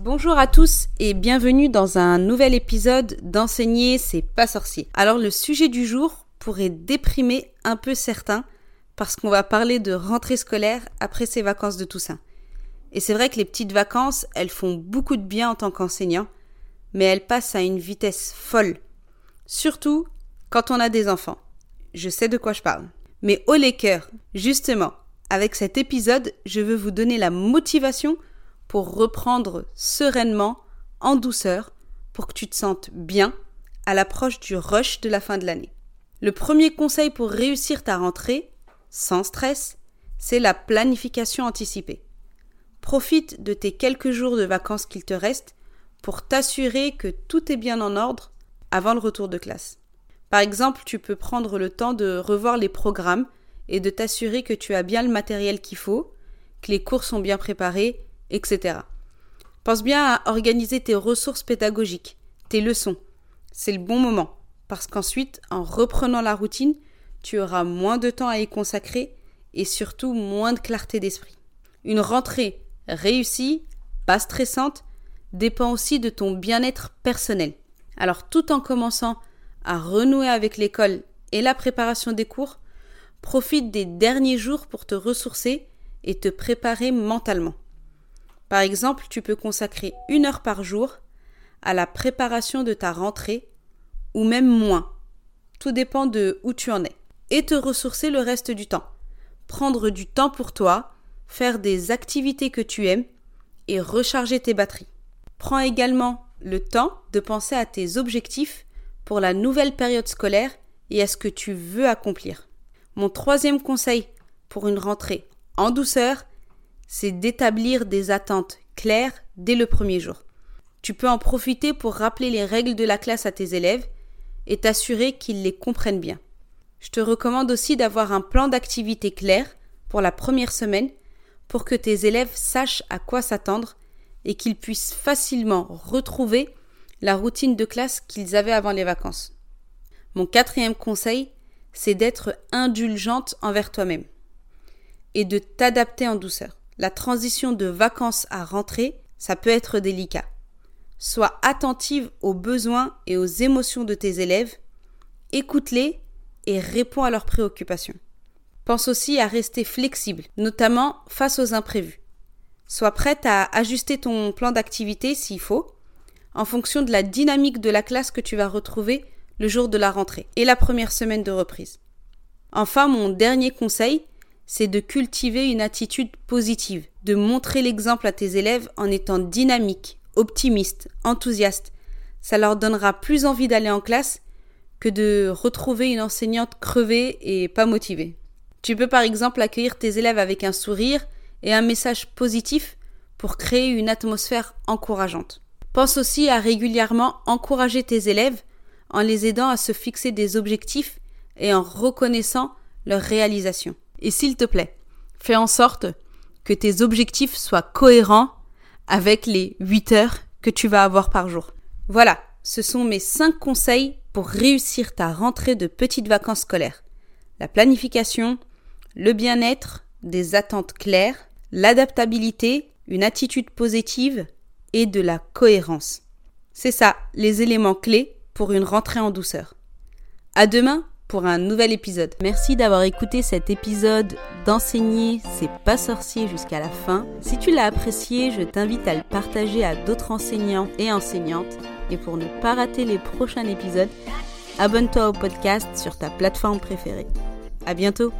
Bonjour à tous et bienvenue dans un nouvel épisode d'Enseigner, c'est pas sorcier. Alors le sujet du jour pourrait déprimer un peu certains parce qu'on va parler de rentrée scolaire après ces vacances de Toussaint. Et c'est vrai que les petites vacances, elles font beaucoup de bien en tant qu'enseignant, mais elles passent à une vitesse folle. Surtout quand on a des enfants. Je sais de quoi je parle. Mais au les cœurs, justement, avec cet épisode, je veux vous donner la motivation pour reprendre sereinement, en douceur, pour que tu te sentes bien à l'approche du rush de la fin de l'année. Le premier conseil pour réussir ta rentrée, sans stress, c'est la planification anticipée. Profite de tes quelques jours de vacances qu'il te reste pour t'assurer que tout est bien en ordre avant le retour de classe. Par exemple, tu peux prendre le temps de revoir les programmes et de t'assurer que tu as bien le matériel qu'il faut, que les cours sont bien préparés etc. Pense bien à organiser tes ressources pédagogiques, tes leçons. C'est le bon moment, parce qu'ensuite, en reprenant la routine, tu auras moins de temps à y consacrer et surtout moins de clarté d'esprit. Une rentrée réussie, pas stressante, dépend aussi de ton bien-être personnel. Alors tout en commençant à renouer avec l'école et la préparation des cours, profite des derniers jours pour te ressourcer et te préparer mentalement. Par exemple, tu peux consacrer une heure par jour à la préparation de ta rentrée, ou même moins. Tout dépend de où tu en es. Et te ressourcer le reste du temps. Prendre du temps pour toi, faire des activités que tu aimes et recharger tes batteries. Prends également le temps de penser à tes objectifs pour la nouvelle période scolaire et à ce que tu veux accomplir. Mon troisième conseil pour une rentrée en douceur, c'est d'établir des attentes claires dès le premier jour. Tu peux en profiter pour rappeler les règles de la classe à tes élèves et t'assurer qu'ils les comprennent bien. Je te recommande aussi d'avoir un plan d'activité clair pour la première semaine pour que tes élèves sachent à quoi s'attendre et qu'ils puissent facilement retrouver la routine de classe qu'ils avaient avant les vacances. Mon quatrième conseil, c'est d'être indulgente envers toi-même et de t'adapter en douceur la transition de vacances à rentrée, ça peut être délicat. Sois attentive aux besoins et aux émotions de tes élèves, écoute-les et réponds à leurs préoccupations. Pense aussi à rester flexible, notamment face aux imprévus. Sois prête à ajuster ton plan d'activité s'il faut, en fonction de la dynamique de la classe que tu vas retrouver le jour de la rentrée et la première semaine de reprise. Enfin, mon dernier conseil, c'est de cultiver une attitude positive, de montrer l'exemple à tes élèves en étant dynamique, optimiste, enthousiaste. Ça leur donnera plus envie d'aller en classe que de retrouver une enseignante crevée et pas motivée. Tu peux par exemple accueillir tes élèves avec un sourire et un message positif pour créer une atmosphère encourageante. Pense aussi à régulièrement encourager tes élèves en les aidant à se fixer des objectifs et en reconnaissant leur réalisation. Et s'il te plaît, fais en sorte que tes objectifs soient cohérents avec les 8 heures que tu vas avoir par jour. Voilà, ce sont mes 5 conseils pour réussir ta rentrée de petites vacances scolaires. La planification, le bien-être, des attentes claires, l'adaptabilité, une attitude positive et de la cohérence. C'est ça, les éléments clés pour une rentrée en douceur. À demain pour un nouvel épisode. Merci d'avoir écouté cet épisode d'enseigner c'est pas sorcier jusqu'à la fin. Si tu l'as apprécié, je t'invite à le partager à d'autres enseignants et enseignantes Et pour ne pas rater les prochains épisodes, abonne-toi au podcast sur ta plateforme préférée. À bientôt!